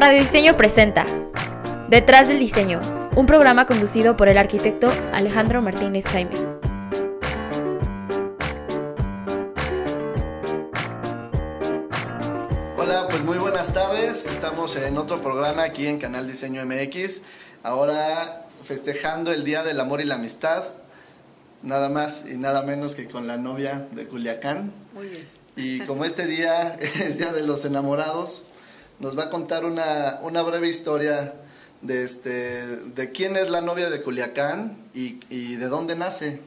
Radio Diseño presenta Detrás del Diseño, un programa conducido por el arquitecto Alejandro Martínez Jaime. Hola, pues muy buenas tardes. Estamos en otro programa aquí en Canal Diseño MX. Ahora festejando el Día del Amor y la Amistad. Nada más y nada menos que con la novia de Culiacán. Muy bien. Y como este día es Día de los Enamorados, nos va a contar una, una breve historia de, este, de quién es la novia de Culiacán y, y de dónde nace.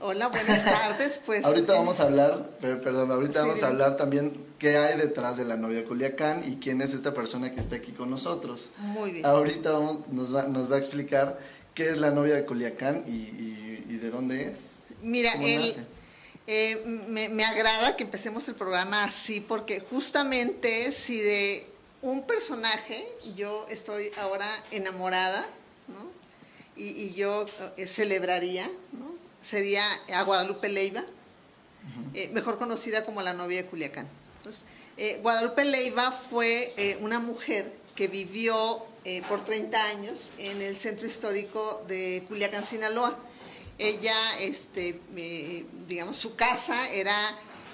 Hola, buenas tardes. Pues ahorita eh, vamos a hablar, per- perdón, ahorita Sí, vamos a hablar también qué hay detrás de la novia de Culiacán y quién es esta persona que está aquí con nosotros. Muy bien. Ahorita vamos- nos, va, nos va a explicar qué es la novia de Culiacán y, y- y de dónde es. Mira, ¿Cómo el- nace? Eh, me, me agrada que empecemos el programa así porque justamente si de un personaje yo estoy ahora enamorada, ¿no? Y, y yo eh, celebraría, ¿no? Sería a Guadalupe Leiva, eh, mejor conocida como la novia de Culiacán. Entonces, eh, Guadalupe Leiva fue eh, una mujer que vivió eh, por 30 años en el centro histórico de Culiacán, Sinaloa. Ella, este, eh, digamos, su casa era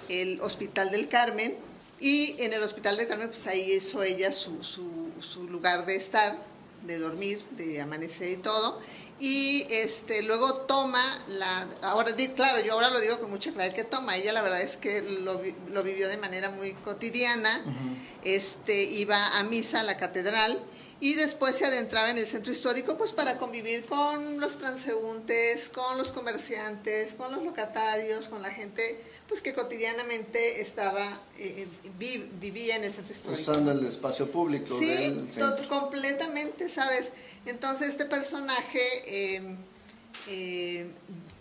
el Hospital del Carmen y en el Hospital del Carmen, pues ahí hizo ella su, su- su lugar de estar, de dormir, de amanecer y todo. Y este, luego toma la. Ahora, claro, yo ahora lo digo con mucha claridad que toma. Ella, la verdad es que lo, lo vivió de manera muy cotidiana. este, iba a misa a la catedral y después se adentraba en el centro histórico pues para convivir con los transeúntes, con los comerciantes, con los locatarios, con la gente pues que cotidianamente estaba eh, vi- vivía en el centro histórico. Usando el espacio público Sí, del completamente, ¿sabes? Entonces este personaje eh, eh,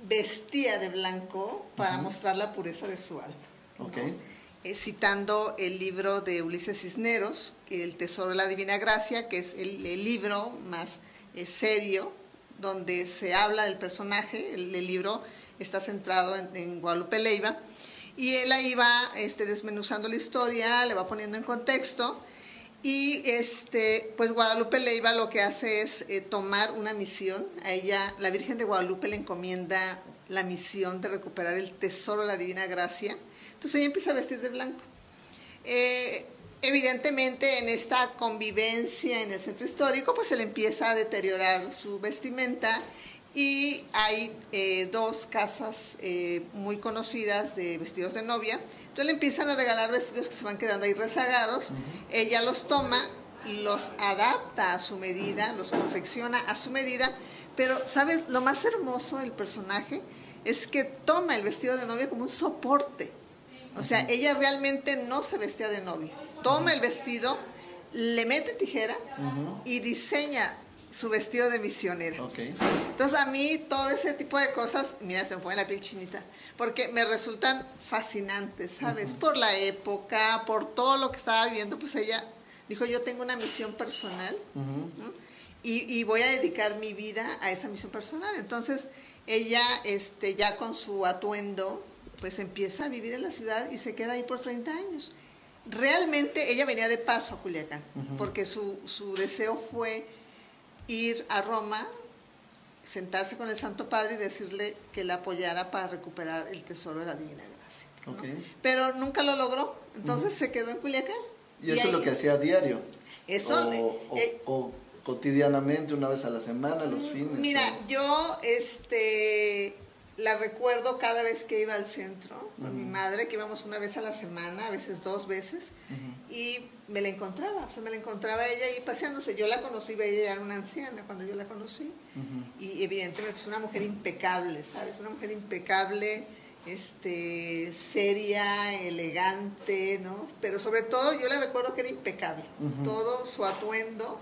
vestía de blanco para mostrar la pureza de su alma. ¿no? Eh, citando el libro de Ulises Cisneros, El Tesoro de la Divina Gracia, que es el, libro más eh, serio, donde se habla del personaje, el, libro está centrado en, en Guadalupe Leiva, y él ahí va este, desmenuzando la historia, le va poniendo en contexto, y este, pues Guadalupe Leiva lo que hace es eh, tomar una misión. A ella, la Virgen de Guadalupe le encomienda la misión de recuperar el tesoro de la Divina Gracia. Entonces ella empieza a vestir de blanco. Eh, evidentemente en esta convivencia en el centro histórico, pues se le empieza a deteriorar su vestimenta y hay eh, dos casas eh, muy conocidas de vestidos de novia. Entonces le empiezan a regalar vestidos que se van quedando ahí rezagados. Ella los toma, los adapta a su medida, los confecciona a su medida. Pero, ¿sabes? Lo más hermoso del personaje es que toma el vestido de novia como un soporte. O sea, ella realmente no se vestía de novia. Toma el vestido, le mete tijera y diseña su vestido de misionera. Entonces a mí todo ese tipo de cosas, mira, se me pone la piel chinita, porque me resultan fascinantes, ¿sabes? Por la época, por todo lo que estaba viviendo, pues ella dijo, yo tengo una misión personal Ujú. ¿no? y, y voy a dedicar mi vida a esa misión personal. Entonces ella, este, ya con su atuendo, pues empieza a vivir en la ciudad y se queda ahí por 30 años. Realmente ella venía de paso a Culiacán, porque su, su deseo fue ir a Roma, sentarse con el Santo Padre y decirle que la apoyara para recuperar el tesoro de la Divina Gracia. ¿no? Ok. Pero nunca lo logró, entonces se quedó en Culiacán. Y eso ahí- es lo que hacía a diario. Eso, o, o- eh, o cotidianamente, una vez a la semana, los fines. Mira, o- yo este la recuerdo cada vez que iba al centro con mi madre, que íbamos una vez a la semana, a veces dos veces, y me la encontraba, me la encontraba ella ahí paseándose. Yo la conocí, ella era una anciana cuando yo la conocí, y evidentemente pues una mujer impecable, ¿sabes? Una mujer impecable, este, seria, elegante, ¿no? Pero sobre todo yo la recuerdo que era impecable, todo su atuendo,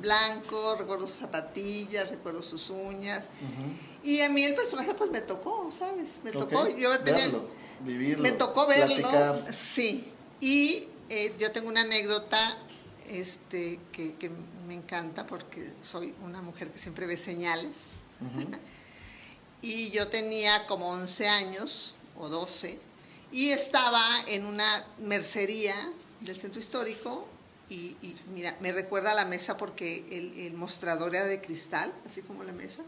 blanco, recuerdo sus zapatillas, recuerdo sus uñas. Y a mí el personaje pues me tocó, ¿sabes? Me tocó. Yo tenía- verlo, vivirlo, me tocó verlo. platicar. Sí. Y eh, yo tengo una anécdota este, que, que me encanta porque soy una mujer que siempre ve señales. Y yo tenía como 11 años o 12 y estaba en una mercería del centro histórico y, mira, me recuerda a la mesa porque el, mostrador era de cristal, así como la mesa.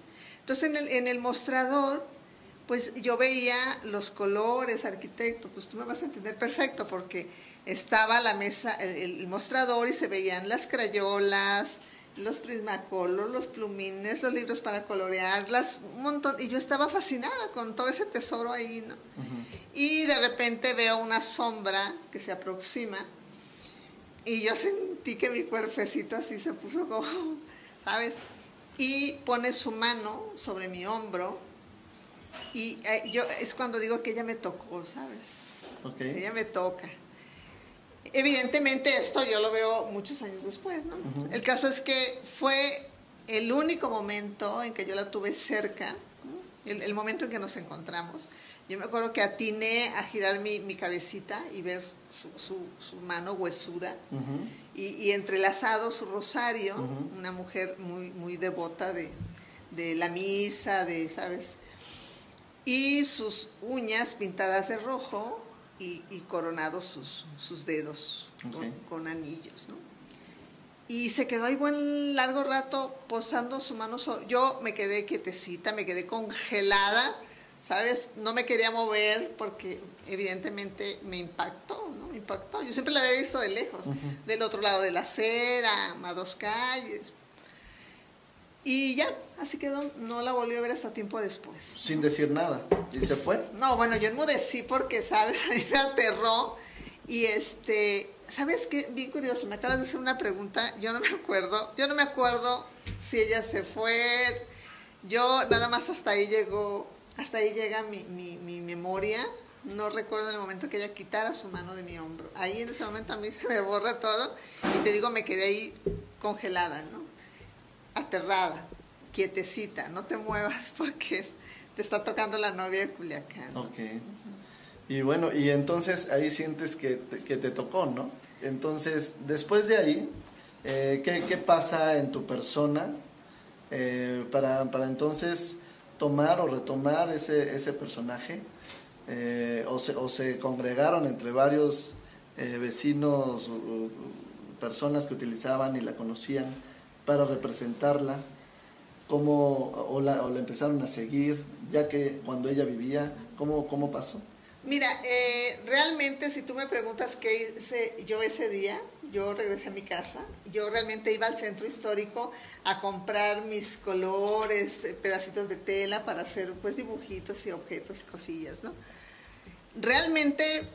Entonces en el, en el mostrador, pues yo veía los colores, arquitecto, pues tú me vas a entender perfecto porque estaba la mesa, el, mostrador y se veían las crayolas, los prismacolos, los plumines, los libros para colorear, las, un montón. Y yo estaba fascinada con todo ese tesoro ahí, ¿no? Y de repente veo una sombra que se aproxima y yo sentí que mi cuerpecito así se puso como, ¿sabes? Y pone su mano sobre mi hombro y eh, yo es cuando digo que ella me tocó, ¿sabes? Ella me toca. Evidentemente esto yo lo veo muchos años después, ¿no? El caso es que fue el único momento en que yo la tuve cerca, el momento en que nos encontramos. Yo me acuerdo que atiné a girar mi, mi cabecita y ver su, su, mano huesuda y, y, entrelazado su rosario, una mujer muy, muy devota de, de, la misa, de, ¿sabes? Y sus uñas pintadas de rojo y, y coronados sus, sus dedos con, con, anillos, ¿no? Y se quedó ahí buen largo rato posando su mano. Yo me quedé quietecita, me quedé congelada ¿sabes? No me quería mover porque evidentemente me impactó, ¿no? Me impactó. Yo siempre la había visto de lejos, del otro lado de la acera, a dos calles. Y ya, así quedó, no la volví a ver hasta tiempo después. Sin decir nada, ¿y se fue? No, bueno, yo enmudecí porque, ¿sabes? A mí me aterró y este, ¿sabes qué? Bien curioso, me acabas de hacer una pregunta, yo no me acuerdo, yo no me acuerdo si ella se fue, yo nada más hasta ahí llegó hasta ahí llega mi, mi, memoria. No recuerdo en el momento que ella quitara su mano de mi hombro. Ahí en ese momento a mí se me borra todo y te digo, me quedé ahí congelada, ¿no? Aterrada, quietecita, no te muevas porque te está tocando la novia de Culiacán. Ok. Y bueno, y entonces ahí sientes que te, que te tocó, ¿no? Entonces, después de ahí, eh, ¿qué, ¿qué, pasa en tu persona eh, para, para entonces tomar o retomar ese, ese personaje, eh, o, se, o, se, congregaron entre varios vecinos, personas que utilizaban y la conocían para representarla, cómo, o, la, o la empezaron a seguir, ya que cuando ella vivía, ¿cómo, cómo pasó? Mira, eh, realmente si tú me preguntas qué hice yo ese día, yo regresé a mi casa, yo realmente iba al centro histórico a comprar mis colores, eh, pedacitos de tela para hacer pues dibujitos y objetos y cosillas, ¿no? Realmente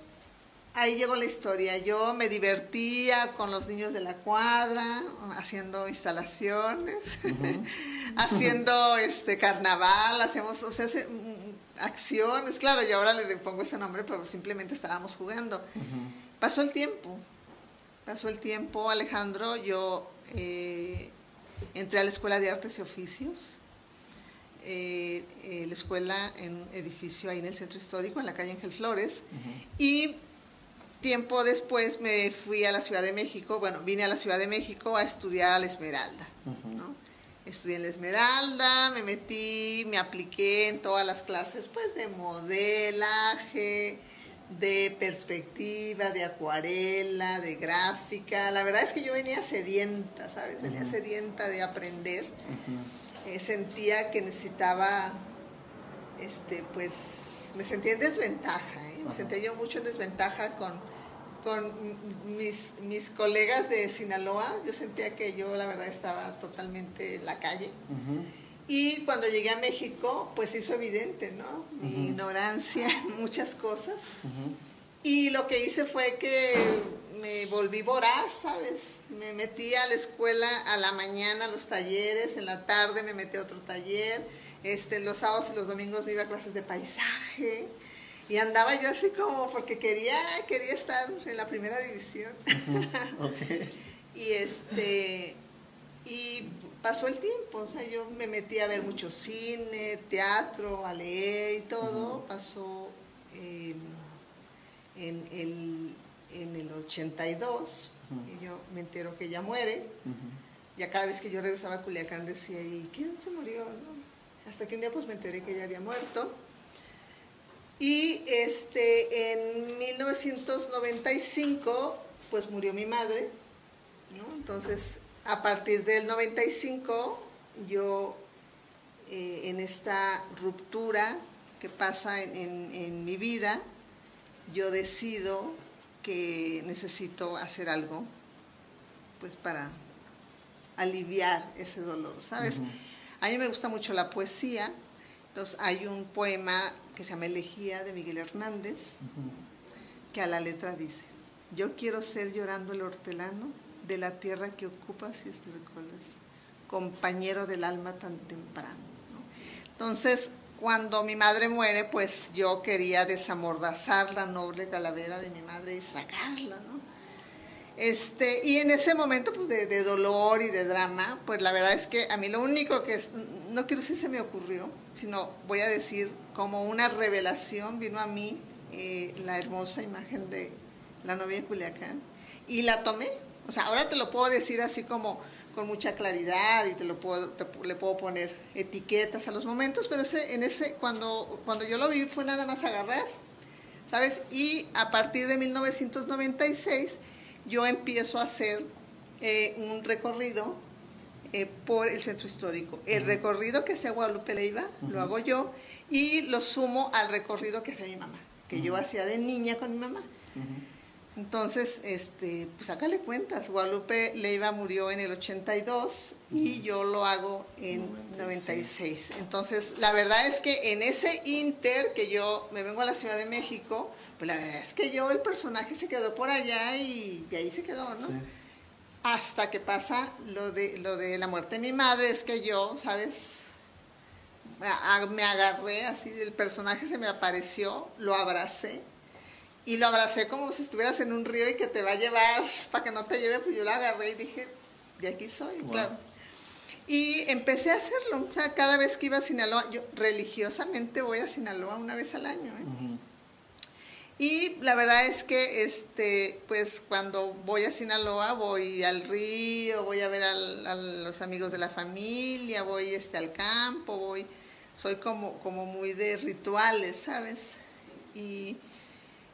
ahí llegó la historia. Yo me divertía con los niños de la cuadra, haciendo instalaciones, haciendo este carnaval, hacemos, o sea, acciones. Claro, yo ahora le pongo ese nombre, pero simplemente estábamos jugando. Pasó el tiempo, pasó el tiempo, Alejandro, yo eh, entré a la Escuela de Artes y Oficios. Eh, eh, la escuela en un edificio ahí en el centro histórico, en la calle Ángel Flores, y tiempo después me fui a la Ciudad de México, bueno, vine a la Ciudad de México a estudiar a la Esmeralda. Estudié en la Esmeralda, me metí, me apliqué en todas las clases, pues de modelaje, de perspectiva, de acuarela, de gráfica. La verdad es que yo venía sedienta, ¿sabes? Venía sedienta de aprender. Eh, sentía que necesitaba, este, pues, me sentía en desventaja, ¿eh? me sentía yo mucho en desventaja con con mis, mis colegas de Sinaloa, yo sentía que yo la verdad estaba totalmente en la calle. Y cuando llegué a México, pues hizo evidente, ¿no? Mi ignorancia en muchas cosas. Y lo que hice fue que me volví voraz, ¿sabes? Me metí a la escuela a la mañana, a los talleres, en la tarde me metí a otro taller, este, los sábados y los domingos me iba a clases de paisaje. Y andaba yo así como porque quería, quería estar en la primera división. y este y pasó el tiempo, o sea, yo me metí a ver mucho cine, teatro, a leer y todo. Pasó em, en, el, en el 82, y yo me entero que ella muere. Ya cada vez que yo regresaba a Culiacán decía, ¿y quién se murió? Hasta que un día pues me enteré que ella había muerto. Y este, en 1995 pues murió mi madre, ¿no? Entonces, a partir del 95, yo eh, en esta ruptura que pasa en, en mi vida, yo decido que necesito hacer algo, pues para aliviar ese dolor, ¿sabes? A mí me gusta mucho la poesía, entonces hay un poema que se llama Elegía de Miguel Hernández, que a la letra dice, yo quiero ser llorando el hortelano de la tierra que ocupas y estercolas, compañero del alma tan temprano. Entonces, cuando mi madre muere, pues yo quería desamordazar la noble calavera de mi madre y sacarla, ¿no? Este, y en ese momento pues, de, dolor y de drama, pues la verdad es que a mí lo único que, es, no quiero decir se me ocurrió, sino voy a decir como una revelación vino a mí eh, la hermosa imagen de la novia de Culiacán y la tomé. O sea, ahora te lo puedo decir así como con mucha claridad y te lo puedo, le puedo poner etiquetas a los momentos, pero ese, en ese, cuando, cuando yo lo vi fue nada más agarrar, ¿sabes? Y a partir de 1996 yo empiezo a hacer eh, un recorrido eh, por el centro histórico. El recorrido que hacía Guadalupe Leiva lo hago yo y lo sumo al recorrido que hacía mi mamá, que yo hacía de niña con mi mamá. Entonces, este, pues sácale cuentas. Guadalupe Leiva murió en el 82 y yo lo hago en 96. Entonces, la verdad es que en ese inter que yo me vengo a la Ciudad de México, pues la verdad es que yo el personaje se quedó por allá y, ahí se quedó, ¿no? Hasta que pasa lo de, lo de la muerte de mi madre, es que yo, ¿sabes? Me agarré así, el personaje se me apareció, lo abracé y lo abracé como si estuvieras en un río y que te va a llevar para que no te lleve, pues yo lo agarré y dije, de aquí soy, claro. Y empecé a hacerlo, o sea, cada vez que iba a Sinaloa, yo religiosamente voy a Sinaloa una vez al año. ¿eh? Y la verdad es que, este, pues cuando voy a Sinaloa, voy al río, voy a ver a los amigos de la familia, voy este, al campo, voy, soy como, como muy de rituales, ¿sabes? Y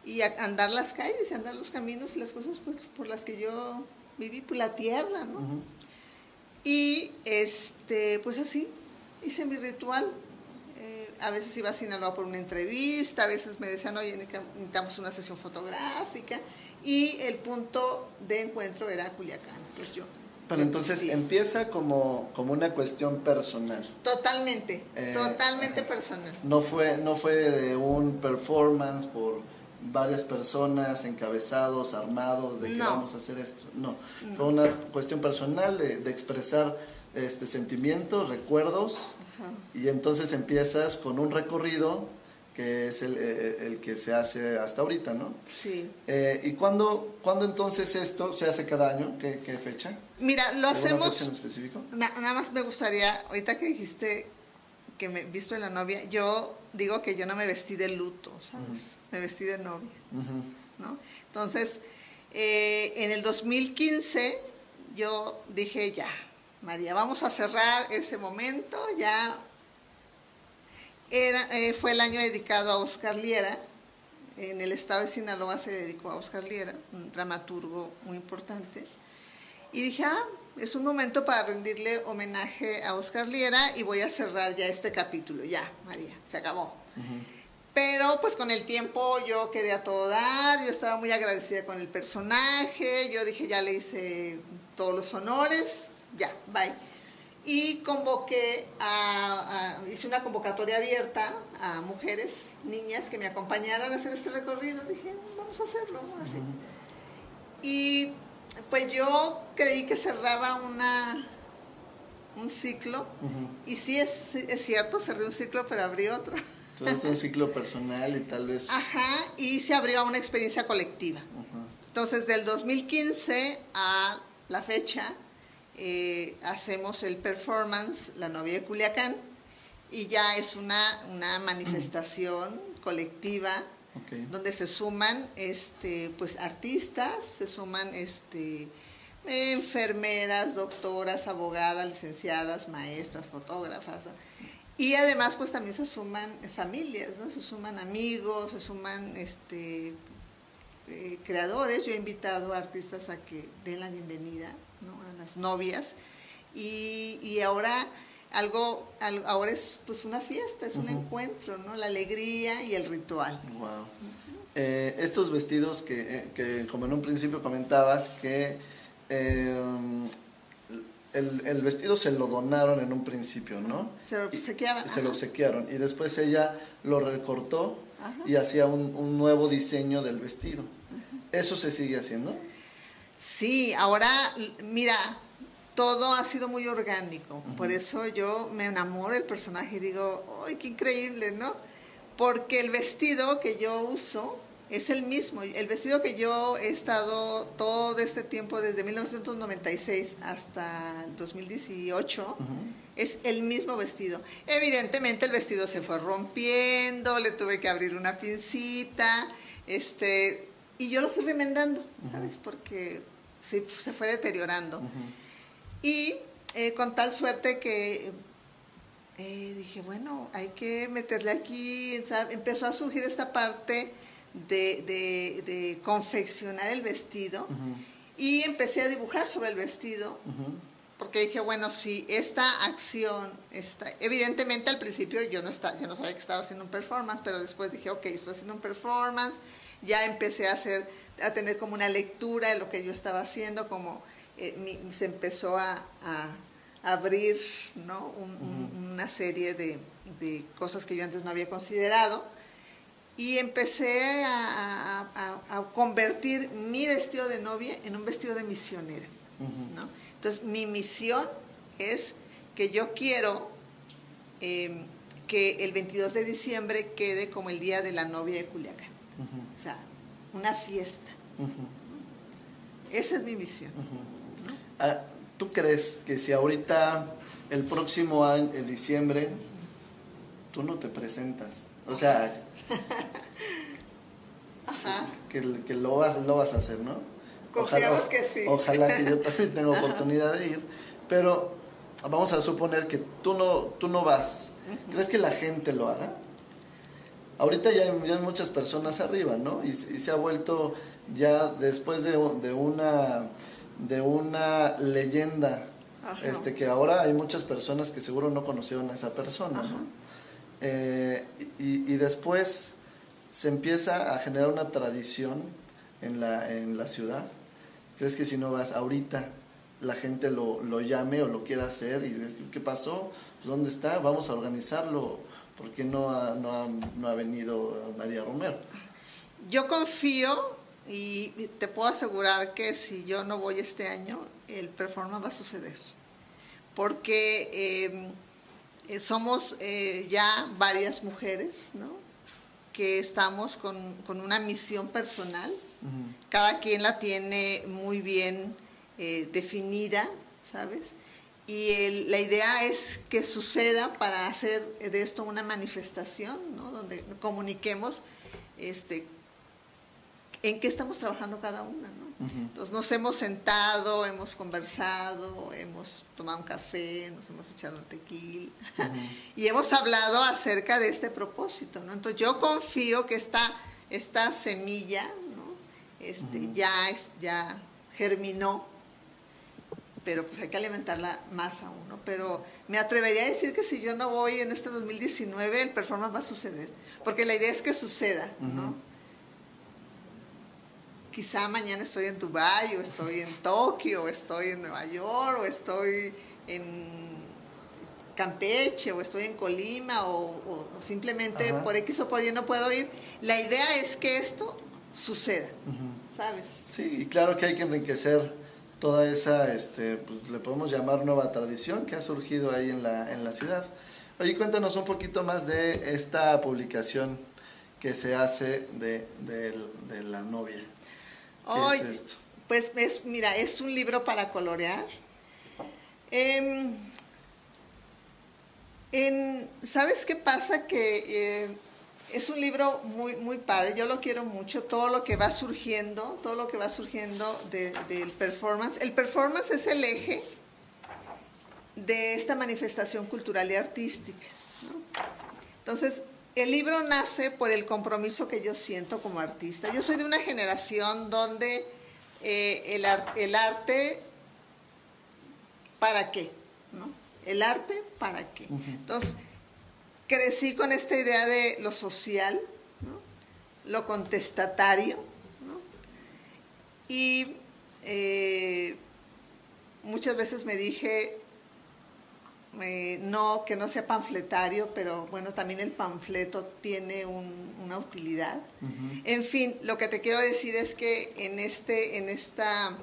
y andar las calles, andar los caminos y las cosas pues, por las que yo viví, por la tierra, ¿no? Y este, pues así, hice mi ritual. A veces iba a Sinaloa por una entrevista, a veces me decían, oye, necesitamos una sesión fotográfica. Y el punto de encuentro era Culiacán, pues yo. Pero entonces empieza como, como una cuestión personal. Totalmente, eh, totalmente personal. No fue, no fue de un performance por varias personas encabezados, armados, de que vamos a hacer esto. No, fue una cuestión personal de, expresar este sentimientos, recuerdos, y entonces empiezas con un recorrido que es el, eh, eh, el, que se hace hasta ahorita, ¿no? Sí. Eh, ¿Y cuándo, cuándo entonces esto se hace cada año? ¿Qué, qué fecha? Mira, lo hacemos... Fecha en específico? nada más me gustaría, ahorita que dijiste que me visto de la novia, yo digo que yo no me vestí de luto, ¿sabes? Me vestí de novia, ¿no? Entonces, eh, en el 2015 yo dije, ya, María, vamos a cerrar ese momento, ya era, eh, fue el año dedicado a Oscar Liera, en el estado de Sinaloa se dedicó a Oscar Liera, un dramaturgo muy importante, y dije, ah, es un momento para rendirle homenaje a Oscar Liera y voy a cerrar ya este capítulo. Ya, María, se acabó. Pero pues con el tiempo yo quería todo dar, yo estaba muy agradecida con el personaje, yo dije ya le hice todos los honores, ya, bye. Y convoqué a, hice una convocatoria abierta a mujeres, niñas que me acompañaran a hacer este recorrido. Dije, vamos a hacerlo, así. Y pues yo creí que cerraba una, un ciclo. Y sí es, es, cierto, cerré un ciclo, pero abrí otro. Entonces un ciclo personal y tal vez... Ajá, y se abrió a una experiencia colectiva. Entonces, del 2015 a la fecha, eh, hacemos el performance La novia de Culiacán, y ya es una, una manifestación colectiva donde se suman este, pues, artistas, se suman este, enfermeras, doctoras, abogadas, licenciadas, maestras, fotógrafas. Y además pues también se suman familias, ¿no? Se suman amigos, se suman este, eh, creadores, yo he invitado a artistas a que den la bienvenida las novias y, ahora algo, ahora es pues una fiesta, es un encuentro, ¿no? La alegría y el ritual. Wow. Eh, estos vestidos que, que, como en un principio comentabas, que el, el, vestido se lo donaron en un principio, ¿no? Se lo obsequiaron. Se lo obsequiaron. Y después ella lo recortó y hacía un, un, nuevo diseño del vestido. ¿Eso se sigue haciendo? Sí, ahora, mira, todo ha sido muy orgánico. Por eso yo me enamoro del personaje y digo, ¡ay, qué increíble, ¿no? Porque el vestido que yo uso es el mismo. El vestido que yo he estado todo este tiempo, desde 1996 hasta el 2018, es el mismo vestido. Evidentemente el vestido se fue rompiendo, le tuve que abrir una pincita, este, y yo lo fui remendando, ¿sabes? Porque se, se, fue deteriorando. Y eh, con tal suerte que eh, dije, bueno, hay que meterle aquí, empezó a surgir esta parte de, confeccionar el vestido y empecé a dibujar sobre el vestido. Porque dije, bueno, si esta acción está, evidentemente al principio yo no, está, yo no sabía que estaba haciendo un performance, pero después dije, ok, estoy haciendo un performance, ya empecé a hacer, a tener como una lectura de lo que yo estaba haciendo, como eh, se empezó a, abrir ¿no? una serie de, de, cosas que yo antes no había considerado y empecé a, convertir mi vestido de novia en un vestido de misionera. ¿no? Entonces, mi misión es que yo quiero em, que el 22 de diciembre quede como el día de la novia de Culiacán. O sea, una fiesta. Esa es mi misión. Ah, ¿Tú crees que si ahorita, el próximo año, en diciembre, tú no te presentas? O sea, que, que, lo, vas, lo vas a hacer, ¿no? Confiamos que sí. Ojalá que yo también tenga oportunidad de ir, pero vamos a suponer que tú no, tú no vas. ¿Crees que la gente lo haga? Ahorita ya hay, muchas personas arriba, ¿no? Y, se ha vuelto ya después de, de, una, de una leyenda, este que ahora hay muchas personas que seguro no conocieron a esa persona, ¿no? Eh, y, y, después se empieza a generar una tradición en la, en la ciudad. ¿Crees que si no vas ahorita la gente lo, lo llame o lo quiera hacer y qué pasó? ¿Dónde está? Vamos a organizarlo. ¿Por qué no ha, no ha, no ha venido María Romero? Yo confío y te puedo asegurar que si yo no voy este año, el performance va a suceder. Porque eh, eh, somos eh, ya varias mujeres, ¿no? Que estamos con, una misión personal. Cada quien la tiene muy bien eh, definida, ¿sabes? Y la idea es que suceda para hacer de esto una manifestación, ¿no? Donde comuniquemos este, en qué estamos trabajando cada una, ¿no? Entonces nos hemos sentado, hemos conversado, hemos tomado un café, nos hemos echado un tequila y hemos hablado acerca de este propósito, ¿no? Entonces yo confío que esta, esta semilla, ¿no? Este, ya, es, ya germinó, pero pues hay que alimentarla más aún, ¿no? Pero me atrevería a decir que si yo no voy en este 2019, el performance va a suceder, porque la idea es que suceda, ¿no? quizá mañana estoy en Dubái o estoy en Tokio o estoy en Nueva York o estoy en Campeche o estoy en Colima o, simplemente por X o por Y no puedo ir. La idea es que esto suceda, ¿sabes? Sí, y claro que hay que enriquecer toda esa, este, pues, le podemos llamar nueva tradición que ha surgido ahí en la, en la ciudad. Oye, cuéntanos un poquito más de esta publicación que se hace de, de la novia. Hoy, Pues es, mira, es un libro para colorear. Em, ¿Sabes qué pasa? Que eh, es un libro muy, muy padre, yo lo quiero mucho, todo lo que va surgiendo, todo lo que va surgiendo del performance. El performance es el eje de esta manifestación cultural y artística. Entonces, el libro nace por el compromiso que yo siento como artista. Yo soy de una generación donde eh, el, el, arte, ¿para qué? ¿No? El arte, ¿para qué? Entonces, crecí con esta idea de lo social, ¿no? lo contestatario, ¿no? y eh, muchas veces me dije, eh, no, que no sea panfletario, pero bueno, también el panfleto tiene una utilidad. En fin, lo que te quiero decir es que en, este, en, esta,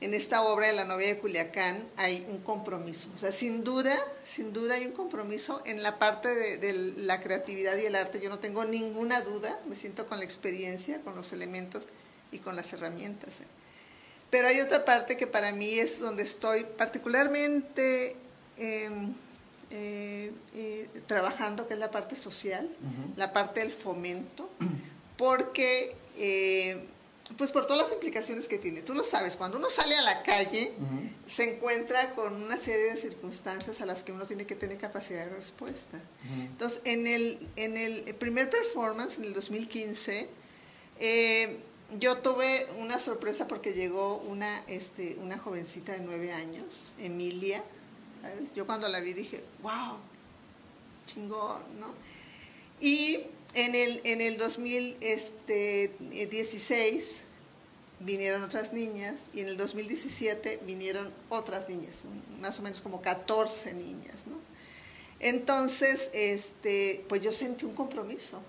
en esta obra de la novia de Culiacán hay un compromiso. O sea, sin duda, sin duda hay un compromiso en la parte de, la creatividad y el arte. Yo no tengo ninguna duda, me siento con la experiencia, con los elementos y con las herramientas. Pero hay otra parte que para mí es donde estoy particularmente Em, eh, eh, trabajando, que es la parte social, la parte del fomento, porque, eh, pues por todas las implicaciones que tiene. Tú lo sabes, cuando uno sale a la calle, se encuentra con una serie de circunstancias a las que uno tiene que tener capacidad de respuesta. Entonces, en el, en el primer performance, en el 2015, yo tuve una sorpresa porque llegó una, este, una jovencita de nueve años, Emilia, yo cuando la vi dije, wow, chingón, ¿no? Y en el, en el 2016 vinieron otras niñas y en el 2017 vinieron otras niñas, más o menos como 14 niñas, ¿no? Entonces, este, pues yo sentí un compromiso.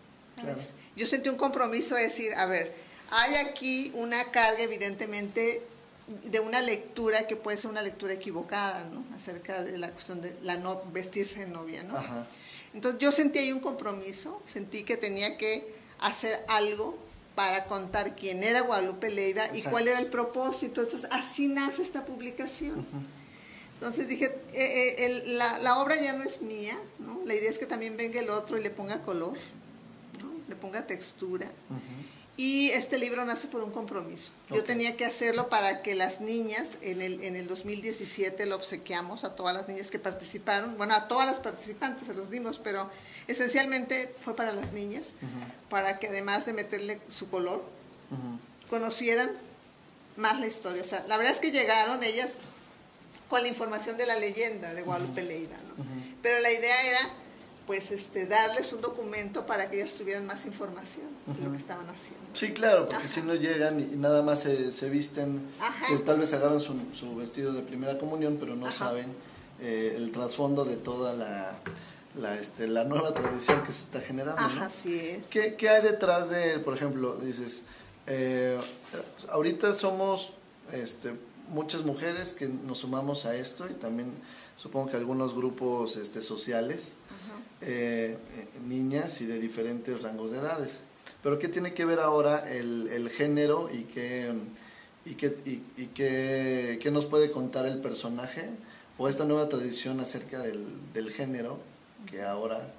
Yo sentí un compromiso de decir, a ver, hay aquí una carga evidentemente de una lectura que puede ser una lectura equivocada, ¿no? Acerca de la cuestión de la no vestirse de novia, ¿no? Entonces yo sentí ahí un compromiso, sentí que tenía que hacer algo para contar quién era Guadalupe Leiva y cuál era el propósito. Entonces así nace esta publicación. Entonces dije, eh, eh, la, la, obra ya no es mía, ¿no? La idea es que también venga el otro y le ponga color, ¿no? Le ponga textura. Y este libro nace por un compromiso. Yo tenía que hacerlo para que las niñas, en el, en el 2017 lo obsequiamos a todas las niñas que participaron, bueno, a todas las participantes se los dimos, pero esencialmente fue para las niñas, para que además de meterle su color, conocieran más la historia. O sea, la verdad es que llegaron ellas con la información de la leyenda de Guadalupe Leiva, ¿no? Pero la idea era pues este, darles un documento para que ellos tuvieran más información de lo que estaban haciendo. Sí, claro, porque si no llegan y nada más se, se visten, que tal vez agarran su, su, vestido de primera comunión, pero no saben eh, el trasfondo de toda la, la, este, la nueva tradición que se está generando. Ajá, así es. ¿Qué, ¿Qué, hay detrás de, por ejemplo, dices, eh, ahorita somos este, muchas mujeres que nos sumamos a esto y también supongo que algunos grupos este, sociales? Eh, niñas y de diferentes rangos de edades. Pero ¿qué tiene que ver ahora el, el género y qué, y, qué, y, qué, qué, nos puede contar el personaje o esta nueva tradición acerca del, del género que ahora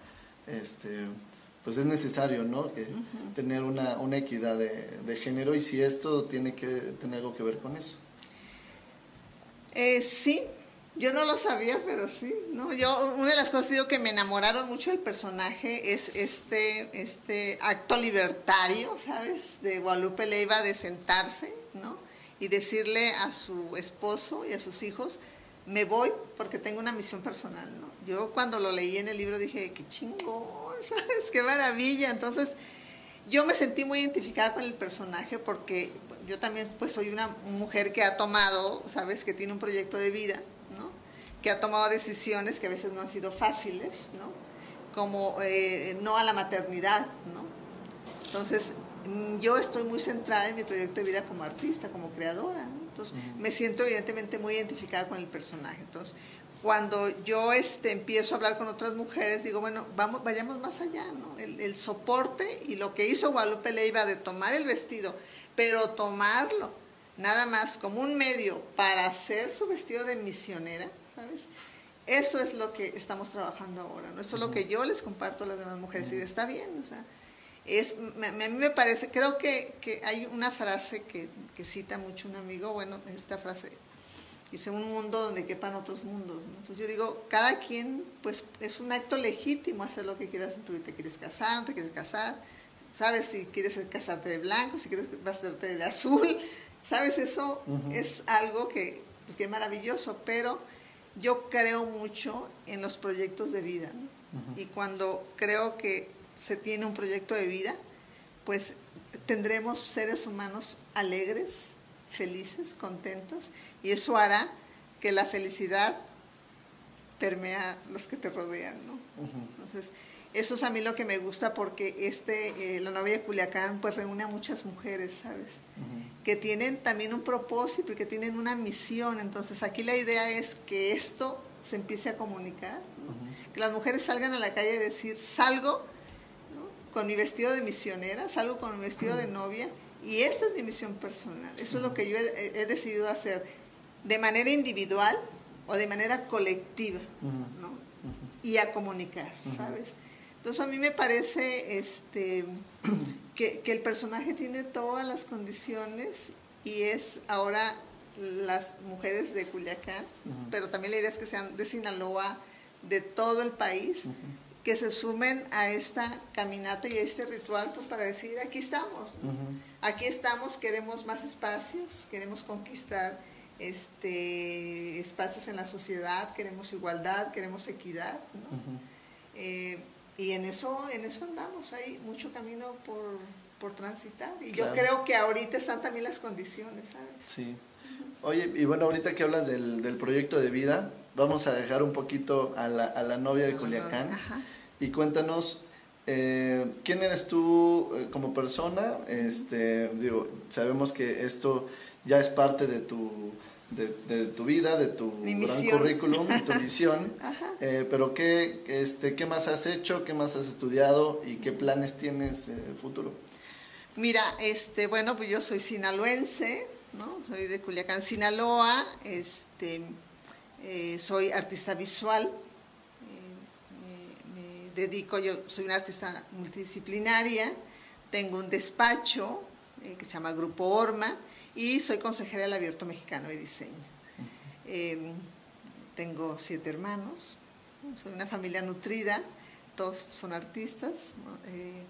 este, pues es necesario ¿no? que, tener una, una equidad de, de, género y si esto tiene que tener algo que ver con eso. Eh, sí, yo no lo sabía, pero sí, ¿no? Yo, una de las cosas digo que me enamoraron mucho del personaje es este, este acto libertario, ¿sabes? De Guadalupe Leiva de sentarse, ¿no? Y decirle a su esposo y a sus hijos, me voy porque tengo una misión personal, ¿no? Yo cuando lo leí en el libro dije, qué chingón, ¿sabes? Qué maravilla. Entonces, yo me sentí muy identificada con el personaje porque yo también pues soy una mujer que ha tomado, ¿sabes? Que tiene un proyecto de vida que ha tomado decisiones que a veces no han sido fáciles, ¿no? como eh, no a la maternidad. ¿no? Entonces, mm, yo estoy muy centrada en mi proyecto de vida como artista, como creadora. Entonces, me siento evidentemente muy identificada con el personaje. Entonces, cuando yo este, empiezo a hablar con otras mujeres, digo, bueno, vamos, vayamos más allá, ¿no? El, el, soporte y lo que hizo Guadalupe Leiva de tomar el vestido, pero tomarlo nada más como un medio para hacer su vestido de misionera, ¿sabes? Eso es lo que estamos trabajando ahora, ¿no? Eso es lo que yo les comparto a las demás mujeres y está bien, o sea, es, a mí me parece, creo que, que hay una frase que, que, cita mucho un amigo, bueno, esta frase sea un mundo donde quepan otros mundos. Entonces yo digo, cada quien, pues es un acto legítimo hacer lo que quieras en tu vida. Te quieres casar, no te quieres casar, sabes si quieres casarte de blanco, si quieres casarte de azul, sabes, eso es algo que, pues, que es maravilloso, pero yo creo mucho en los proyectos de vida. Y cuando creo que se tiene un proyecto de vida, pues tendremos seres humanos alegres, felices, contentos, y eso hará que la felicidad permea los que te rodean, ¿no? Entonces, eso es a mí lo que me gusta porque este, eh, la novia de Culiacán pues reúne a muchas mujeres, ¿sabes? Que tienen también un propósito y que tienen una misión. Entonces, aquí la idea es que esto se empiece a comunicar, que las mujeres salgan a la calle y decir, salgo con mi vestido de misionera, salgo con mi vestido de novia y esta es mi misión personal. Eso es lo que yo he, decidido hacer de manera individual o de manera colectiva, ¿no? Y a comunicar, ¿sabes? Entonces a mí me parece este, que, el personaje tiene todas las condiciones y es ahora las mujeres de Culiacán, pero también la idea es que sean de Sinaloa, de todo el país, que se sumen a esta caminata y a este ritual pues, para decir, aquí estamos, aquí estamos, queremos más espacios, queremos conquistar este, espacios en la sociedad, queremos igualdad, queremos equidad. Eh, y en eso, en eso andamos, hay mucho camino por, transitar. Y yo creo que ahorita están también las condiciones, ¿sabes? Sí. Oye, y bueno, ahorita que hablas del, del proyecto de vida, vamos a dejar un poquito a la, a la novia de Culiacán. Ajá y cuéntanos eh, quién eres tú eh, como persona. Este, digo, sabemos que esto ya es parte de tu, de, tu vida, de tu gran currículum, de tu misión. Eh, pero ¿qué, este, ¿qué más has hecho? ¿Qué más has estudiado? ¿Y qué planes tienes futuro? Mira, este, bueno, pues yo soy sinaloense, ¿no? Soy de Culiacán, Sinaloa. Este, soy artista visual dedico, yo soy una artista multidisciplinaria, tengo un despacho eh, que se llama Grupo Orma y soy consejera del Abierto Mexicano de Diseño. Em, tengo siete hermanos, soy una familia nutrida, todos son artistas. Eh,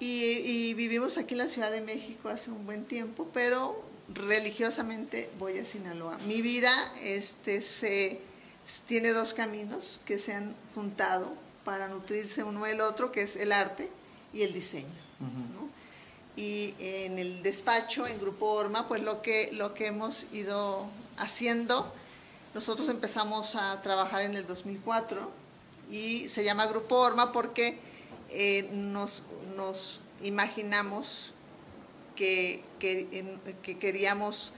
y, vivimos aquí en la Ciudad de México hace un buen tiempo, pero religiosamente voy a Sinaloa. Mi vida este, se, tiene dos caminos que se han juntado para nutrirse uno del otro, que es el arte y el diseño. Y en el despacho, en Grupo Orma, pues lo que, lo que hemos ido haciendo, nosotros empezamos a trabajar en el 2004 y se llama Grupo Orma porque eh, nos, nos, imaginamos que, que, queríamos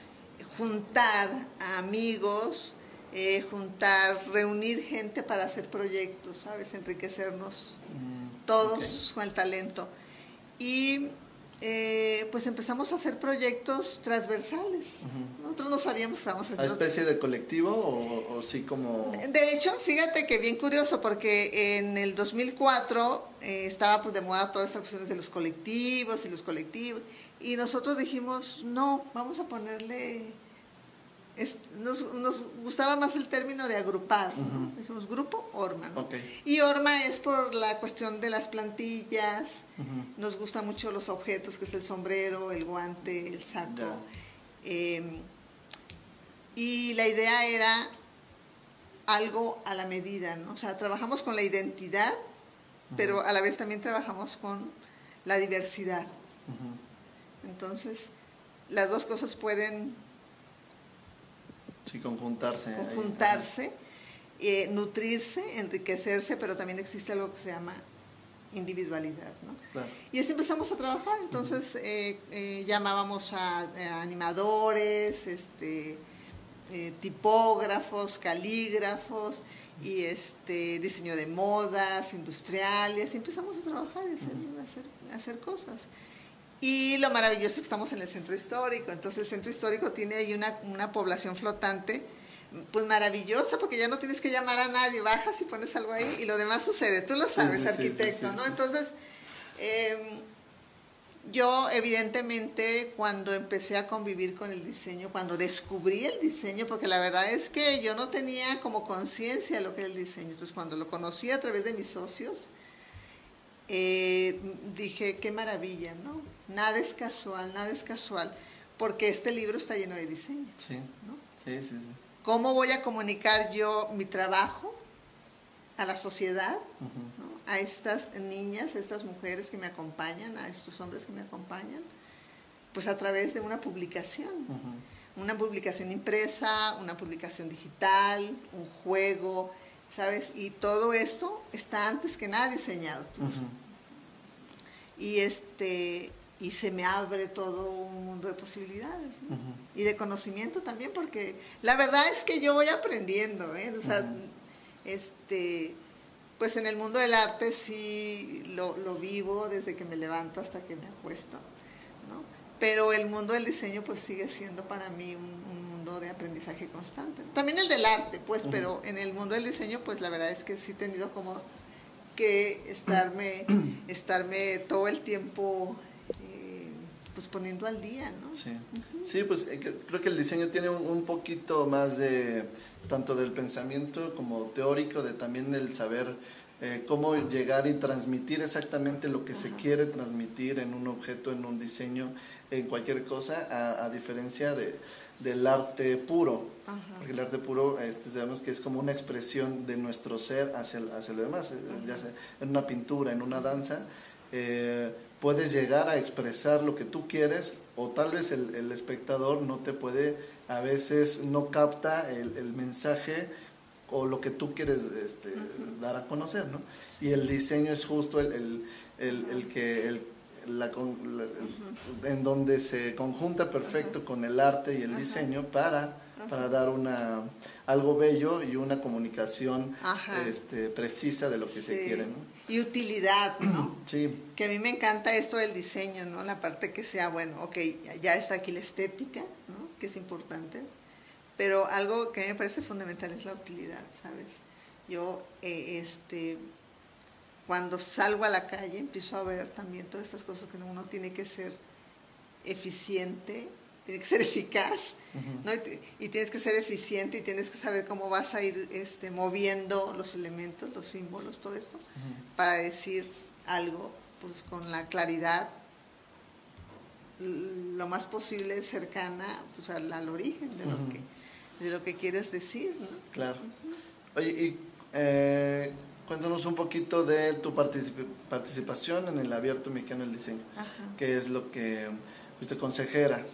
juntar a amigos, eh, juntar, reunir gente para hacer proyectos, ¿sabes? Enriquecernos mm, todos con el talento. Y eh, pues empezamos a hacer proyectos transversales. Nosotros no sabíamos que estábamos haciendo. ¿A especie de colectivo o, sí como.? De hecho, fíjate que bien curioso, porque en el 2004 eh, estaba pues de moda todas estas cuestiones de los colectivos y los colectivos. Y nosotros dijimos, no, vamos a ponerle nos, gustaba más el término de agrupar, dijimos grupo Orma. Y Orma es por la cuestión de las plantillas, nos gustan mucho los objetos, que es el sombrero, el guante, el saco. Em, y la idea era algo a la medida, ¿no? O sea, trabajamos con la identidad, pero a la vez también trabajamos con la diversidad. Entonces, las dos cosas pueden Sí, conjuntarse. Conjuntarse, eh, nutrirse, enriquecerse, pero también existe algo que se llama individualidad. ¿no? Y así empezamos a trabajar, entonces eh, eh, llamábamos a, animadores, este, tipógrafos, calígrafos y este diseño de modas, industriales, y empezamos a trabajar y hacer, hacer cosas. Y lo maravilloso es que estamos en el centro histórico, entonces el centro histórico tiene ahí una, una población flotante, pues maravillosa, porque ya no tienes que llamar a nadie, bajas y pones algo ahí y lo demás sucede, tú lo sabes, arquitecto, ¿no? Entonces, em, Yo, evidentemente, cuando empecé a convivir con el diseño, cuando descubrí el diseño, porque la verdad es que yo no tenía como conciencia de lo que era el diseño, entonces cuando lo conocí a través de mis socios, eh, dije, qué maravilla, ¿no? Nada es casual, nada es casual, porque este libro está lleno de diseño. Sí, sí, sí, sí. ¿Cómo voy a comunicar yo mi trabajo a la sociedad? a estas niñas, a estas mujeres que me acompañan, a estos hombres que me acompañan, pues a través de una publicación. Una publicación impresa, una publicación digital, un juego, ¿sabes? Y todo esto está antes que nada diseñado. Y este y se me abre todo un mundo de posibilidades y de conocimiento también porque la verdad es que yo voy aprendiendo ¿eh? o sea, este pues en el mundo del arte sí lo, vivo desde que me levanto hasta que me acuesto, ¿no? Pero el mundo del diseño pues sigue siendo para mí un, mundo de aprendizaje constante. También el del arte, pues, pero en el mundo del diseño pues la verdad es que sí he tenido como que estarme, estarme todo el tiempo pues poniendo al día, ¿no? Sí, sí pues eh, creo que el diseño tiene un, un, poquito más de tanto del pensamiento como teórico, de también el saber eh, cómo llegar y transmitir exactamente lo que se quiere transmitir en un objeto, en un diseño, en cualquier cosa, a, diferencia de, del arte puro. Porque el arte puro este, sabemos que es como una expresión de nuestro ser hacia, hacia lo demás, eh, ya sea en una pintura, en una danza. Eh, puedes llegar a expresar lo que tú quieres o tal vez el, el espectador no te puede, a veces no capta el, el mensaje o lo que tú quieres este, dar a conocer, ¿no? Y el diseño es justo el, el, el, que el, la, en donde se conjunta perfecto con el arte y el diseño para, para dar una algo bello y una comunicación este, precisa de lo que se quiere, ¿no? Y utilidad, ¿no? Sí. Que a mí me encanta esto del diseño, ¿no? La parte que sea, bueno, ok, ya está aquí la estética, ¿no? Que es importante pero algo que me parece fundamental es la utilidad, ¿sabes? Yo, eh, este, cuando salgo a la calle, empiezo a ver también todas estas cosas que uno tiene que ser eficiente, tiene que ser eficaz, ¿no? y, tienes que ser eficiente y tienes que saber cómo vas a ir este, moviendo los elementos, los símbolos, todo esto, para decir algo pues, con la claridad lo más posible cercana pues, al, al origen de lo que de lo que quieres decir, ¿no? Claro. Oye, y eh, cuéntanos un poquito de tu participación en el Abierto Mexicano del Diseño. ¿Qué es lo que fuiste consejera?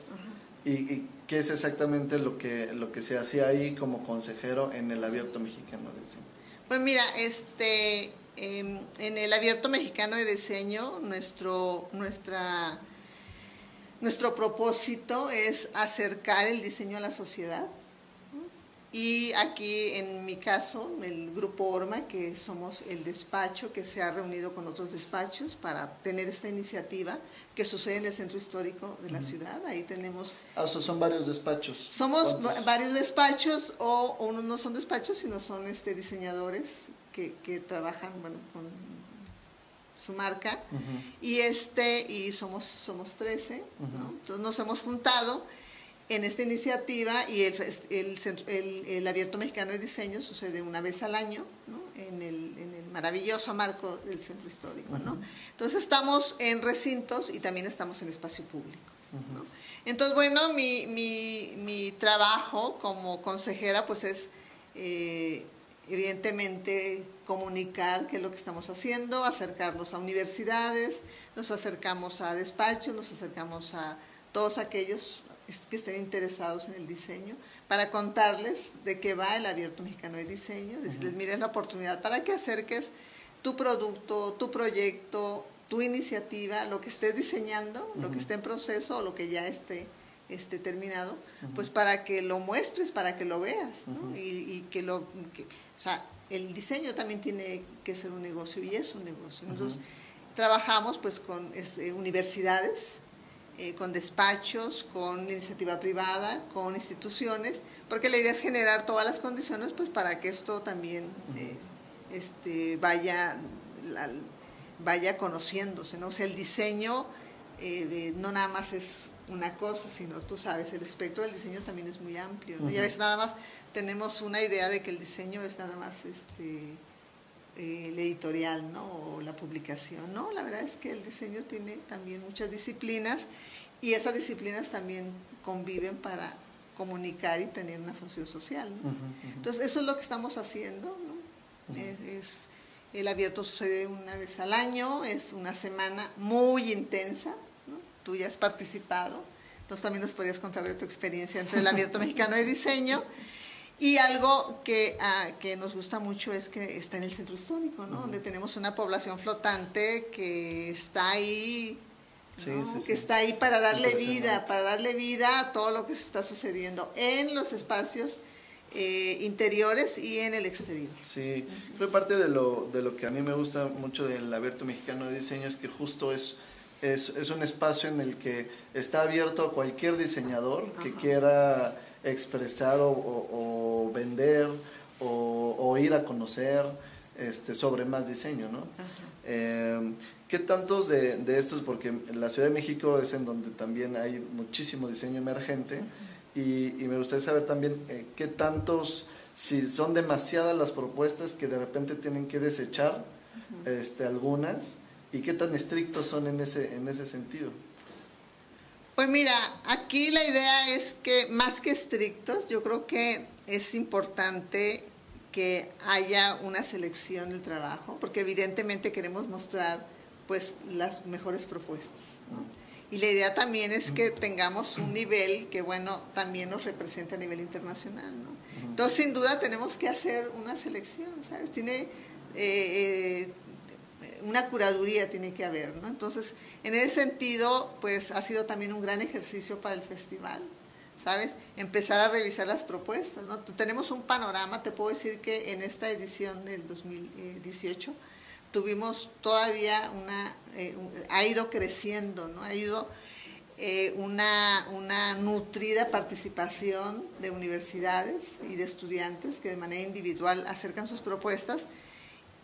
Y, qué es exactamente lo que, lo que se hacía ahí como consejero en el Abierto Mexicano del Diseño? Pues mira, este, em, en el Abierto Mexicano de Diseño, nuestro, nuestra, nuestro propósito es acercar el diseño a la sociedad. Y aquí, en mi caso, el grupo ORMA, que somos el despacho que se ha reunido con otros despachos para tener esta iniciativa que sucede en el centro histórico de la ciudad. Ahí tenemos... Ah, o son varios despachos. Somos varios despachos, o, unos no son despachos, sino son este, diseñadores que, que trabajan bueno, con su marca. Y, este, y somos, somos 13, Entonces nos hemos juntado en esta iniciativa y el, el, el, Abierto Mexicano de Diseño sucede una vez al año ¿no? en, el, en, el, maravilloso marco del centro histórico. ¿no? Entonces estamos en recintos y también estamos en espacio público. ¿no? Entonces, bueno, mi, mi, mi, trabajo como consejera pues es eh, evidentemente comunicar qué es lo que estamos haciendo, acercarnos a universidades, nos acercamos a despachos, nos acercamos a todos aquellos que estén interesados en el diseño, para contarles de qué va el Abierto Mexicano de Diseño, decirles, miren la oportunidad para que acerques tu producto, tu proyecto, tu iniciativa, lo que estés diseñando, lo que esté en proceso o lo que ya esté, esté terminado, pues para que lo muestres, para que lo veas, y, que lo... o sea, el diseño también tiene que ser un negocio y es un negocio. Entonces, trabajamos pues con este, universidades, eh, con despachos, con iniciativa privada, con instituciones, porque la idea es generar todas las condiciones pues para que esto también eh, este, vaya, vaya conociéndose, ¿no? O sea, el diseño eh, no nada más es una cosa, sino tú sabes, el espectro del diseño también es muy amplio. ¿no? Y a veces nada más tenemos una idea de que el diseño es nada más este, el editorial ¿no? o la publicación. No, la verdad es que el diseño tiene también muchas disciplinas y esas disciplinas también conviven para comunicar y tener una función social. ¿no? Entonces, eso es lo que estamos haciendo. ¿no? es, el abierto sucede una vez al año, es una semana muy intensa. ¿no? Tú ya has participado, entonces también nos podrías contar de tu experiencia entre el abierto mexicano de diseño. Y algo que, ah, que nos gusta mucho es que está en el centro histórico, ¿no? donde tenemos una población flotante que está ahí que está ahí para darle vida, para darle vida a todo lo que se está sucediendo en los espacios eh, interiores y en el exterior. Sí, creo parte de lo, de lo que a mí me gusta mucho del Abierto Mexicano de Diseño es que justo es, es, es un espacio en el que está abierto a cualquier diseñador que quiera expresar o, o, vender o, o, ir a conocer este, sobre más diseño, ¿no? Eh, ¿Qué tantos de, de, estos, porque la Ciudad de México es en donde también hay muchísimo diseño emergente, y, y, me gustaría saber también eh, qué tantos, si son demasiadas las propuestas que de repente tienen que desechar este, algunas, y qué tan estrictos son en ese, en ese sentido. Pues mira, aquí la idea es que más que estrictos, yo creo que es importante que haya una selección del trabajo, porque evidentemente queremos mostrar pues las mejores propuestas. Y la idea también es que tengamos un nivel que, bueno, también nos represente a nivel internacional, ¿no? Entonces, sin duda, tenemos que hacer una selección, ¿sabes? Tiene eh, eh, una curaduría, tiene que haber, ¿no? Entonces, en ese sentido, pues ha sido también un gran ejercicio para el festival, ¿sabes? Empezar a revisar las propuestas, ¿no? Tenemos un panorama, te puedo decir que en esta edición del 2018, tuvimos todavía una, eh, ha ido creciendo, ¿no? Ha ido eh, una, una, nutrida participación de universidades y de estudiantes que de manera individual acercan sus propuestas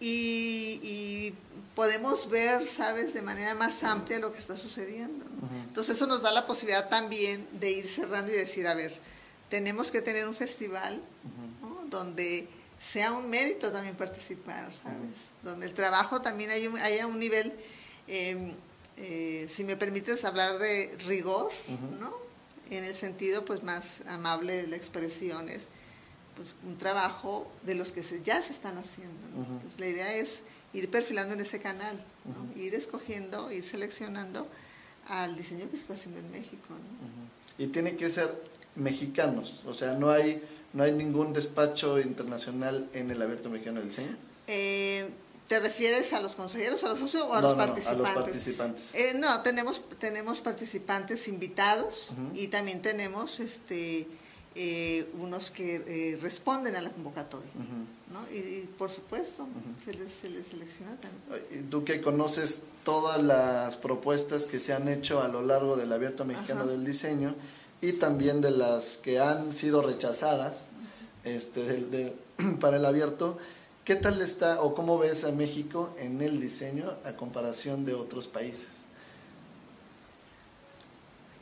y, podemos ver, ¿sabes?, de manera más amplia lo que está sucediendo. Entonces eso nos da la posibilidad también de ir cerrando y decir, a ver, tenemos que tener un festival donde sea un mérito también participar, ¿sabes? Donde el trabajo también haya un, nivel, em, eh, si me permites hablar de rigor, ¿no? En el sentido pues más amable de la expresión es pues un trabajo de los que ya se están haciendo. Entonces la idea es ir perfilando en ese canal, ir escogiendo, ir seleccionando al diseño que se está haciendo en México. Y tiene que ser mexicanos, o sea, no hay ¿No hay ningún despacho internacional en el Abierto Mexicano del Diseño? Eh, ¿Te refieres a los consejeros, a los socios o a los participantes? No, a los participantes. Eh, no, tenemos, tenemos participantes invitados y también tenemos este, eh, unos que responden a la convocatoria. ¿no? y, por supuesto, se, les, se, les, selecciona también. Tú que conoces todas las propuestas que se han hecho a lo largo del Abierto Mexicano del Diseño, y también de las que han sido rechazadas este, para el abierto. ¿Qué tal está o cómo ves a México en el diseño a comparación de otros países?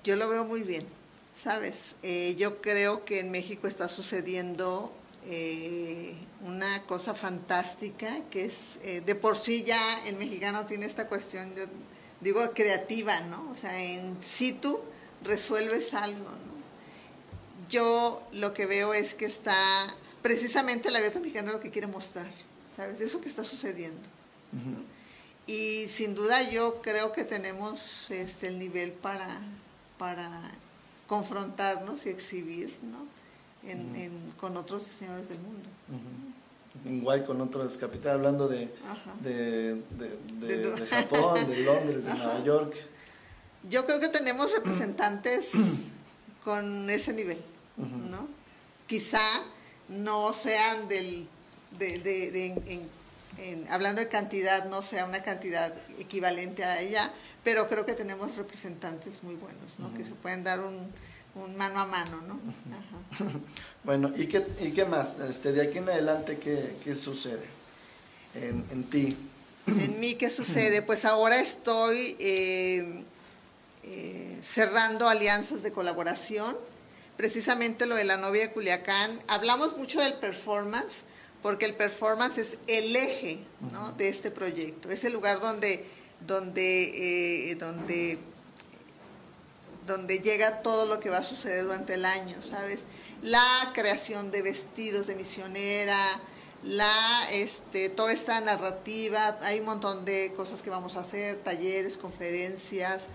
Yo lo veo muy bien, ¿sabes? Eh, yo creo que en México está sucediendo eh, una cosa fantástica que es, eh, de por sí ya el mexicano tiene esta cuestión, yo digo, creativa, ¿no? O sea, en situ resuelves algo. ¿no? Yo lo que veo es que está, precisamente el abierto mexicano lo que quiere mostrar, ¿sabes? Eso que está sucediendo. Y sin duda yo creo que tenemos este, el nivel para, para confrontarnos y exhibir ¿no? en, con otros diseñadores del mundo. Igual con otros capitales, hablando de, de, de, de, Japón, de Londres, de Nueva York. Yo creo que tenemos representantes con ese nivel, ¿no? Quizá no sean del, de, hablando de cantidad, no sea una cantidad equivalente a ella, pero creo que tenemos representantes muy buenos, ¿no? Que se pueden dar un, mano a mano, ¿no? bueno, ¿y qué, ¿y qué más? Este, de aquí en adelante, ¿qué, qué sucede en, en, ti? En mí, ¿qué sucede? Pues ahora estoy... Eh, eh, cerrando alianzas de colaboración. Precisamente lo de la novia de Culiacán, hablamos mucho del performance, porque el performance es el eje de este proyecto, es el lugar donde, donde, eh, donde, donde llega todo lo que va a suceder durante el año, ¿sabes? La creación de vestidos de misionera, la, este, toda esta narrativa, hay un montón de cosas que vamos a hacer, talleres, conferencias,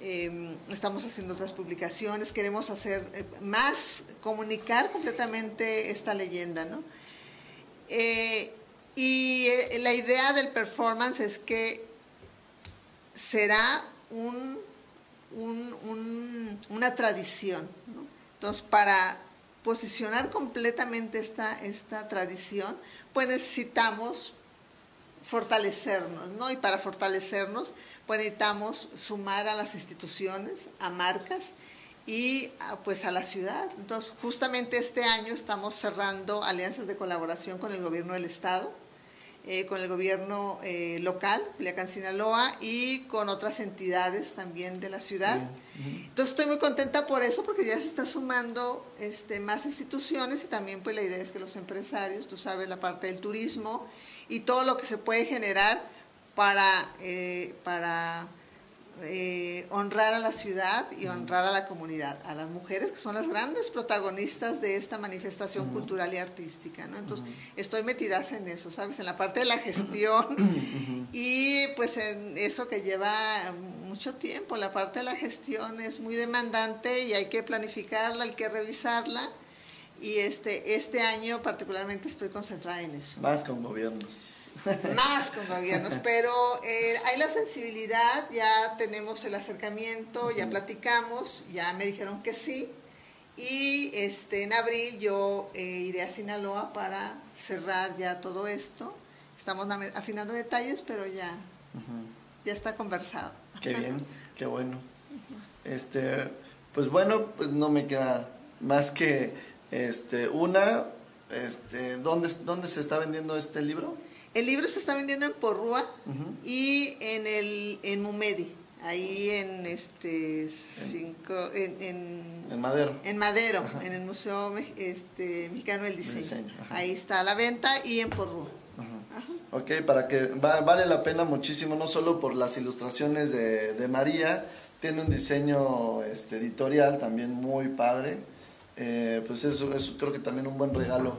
em, estamos haciendo otras publicaciones, queremos hacer eh, más, comunicar completamente esta leyenda, ¿no? Eh, y la idea del performance es que será un, una tradición. Entonces, para posicionar completamente esta, esta tradición, pues necesitamos fortalecernos, ¿no? Y para fortalecernos, pues necesitamos sumar a las instituciones, a marcas, y ah, pues a la ciudad. Entonces, justamente este año estamos cerrando alianzas de colaboración con el gobierno del estado, eh, con el gobierno eh, local, Culiacán, Sinaloa, y con otras entidades también de la ciudad. Entonces, estoy muy contenta por eso, porque ya se está sumando este, más instituciones y también pues la idea es que los empresarios, tú sabes, la parte del turismo y todo lo que se puede generar para, eh, para eh, honrar a la ciudad y honrar a la comunidad, a las mujeres que son las grandes protagonistas de esta manifestación cultural y artística, ¿no? Entonces, estoy metida en eso, ¿sabes? En la parte de la gestión y pues en eso que lleva mucho tiempo, la parte de la gestión es muy demandante y hay que planificarla, hay que revisarla. Y este, este año particularmente estoy concentrada en eso. Más con gobiernos más con gobiernos, pero eh, hay la sensibilidad, ya tenemos el acercamiento, ya platicamos, ya me dijeron que sí, y este, en abril yo eh, iré a Sinaloa para cerrar ya todo esto. Estamos afinando detalles, pero ya, ya está conversado. Qué bien, qué bueno. Este, pues bueno, pues no me queda más que este, una, este, ¿dónde, ¿dónde se está vendiendo este libro? El libro se está vendiendo en Porrúa y en el en Mumedi, ahí en este cinco en, en, Madero. En Madero, en el Museo este, Mexicano del Diseño. ahí está a la venta y en Porrúa. Ok, para que vale la pena muchísimo, no solo por las ilustraciones de, de María, tiene un diseño este, editorial también muy padre. Eh, pues eso, eso creo que también un buen regalo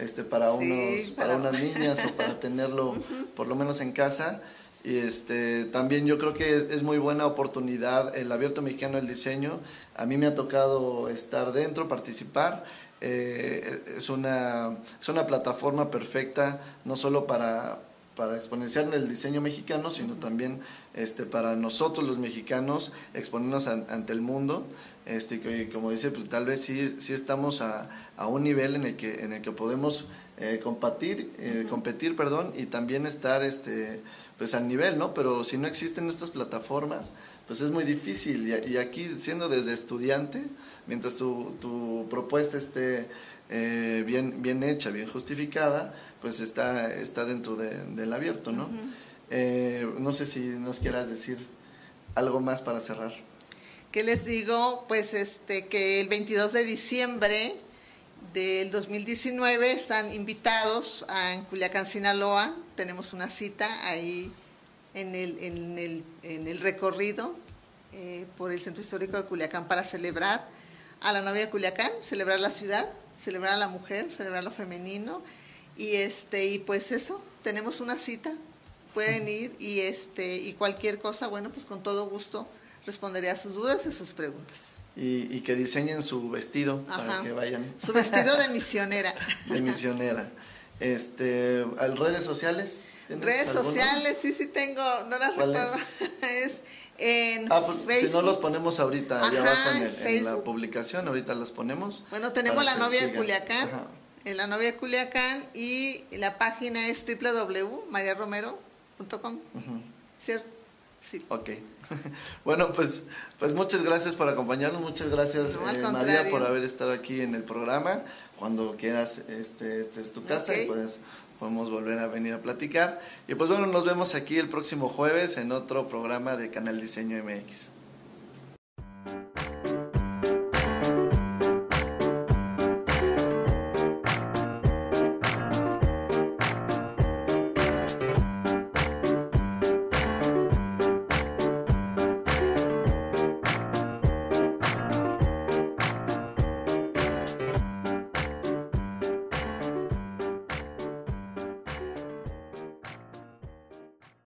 este, para, unos, para... unas niñas o para tenerlo por lo menos en casa. Y este, también yo creo que es, muy buena oportunidad el Abierto Mexicano del Diseño. A mí me ha tocado estar dentro, participar. Eh, es, una, es una plataforma perfecta, no solo para, para exponenciar el diseño mexicano, sino también este, para nosotros los mexicanos exponernos ante el mundo. Este, que, como dice, pues, tal vez sí, sí estamos a, a, un nivel en el que, en el que podemos eh, competir, eh, competir perdón, y también estar este, pues, al nivel, ¿no? Pero si no existen estas plataformas, pues es muy difícil. Y, aquí, siendo desde estudiante, mientras tu, tu propuesta esté eh, bien, bien hecha, bien justificada, pues está, está dentro del abierto, ¿no? Eh, no sé si nos quieras decir algo más para cerrar. ¿Qué les digo? Pues este que el 22 de diciembre del 2019 están invitados a en Culiacán, Sinaloa. Tenemos una cita ahí en el, en el, en el recorrido eh, por el Centro Histórico de Culiacán para celebrar a la novia de Culiacán, celebrar la ciudad celebrar a la mujer, celebrar lo femenino. Y este, y pues eso, tenemos una cita, pueden ir y este, y cualquier cosa, bueno, pues con todo gusto responderé a sus dudas y sus preguntas. Y, que diseñen su vestido para que vayan. Su vestido de misionera. de misionera. Este, redes sociales? Redes sociales, sí, sí tengo, no las recuerdo. Es? En ah, pues, Si no los ponemos ahorita, ahí abajo en, la publicación, ahorita los ponemos. Bueno, tenemos la novia de Culiacán, en la novia de Culiacán y la página es www.mariaromero.com, ¿cierto? Sí. Ok. bueno, pues, pues muchas gracias por acompañarnos, muchas gracias eh, María por haber estado aquí en el programa. Cuando quieras, este, este es tu casa y puedes podemos volver a venir a platicar. Y pues bueno, nos vemos aquí el próximo jueves en otro programa de Canal Diseño MX.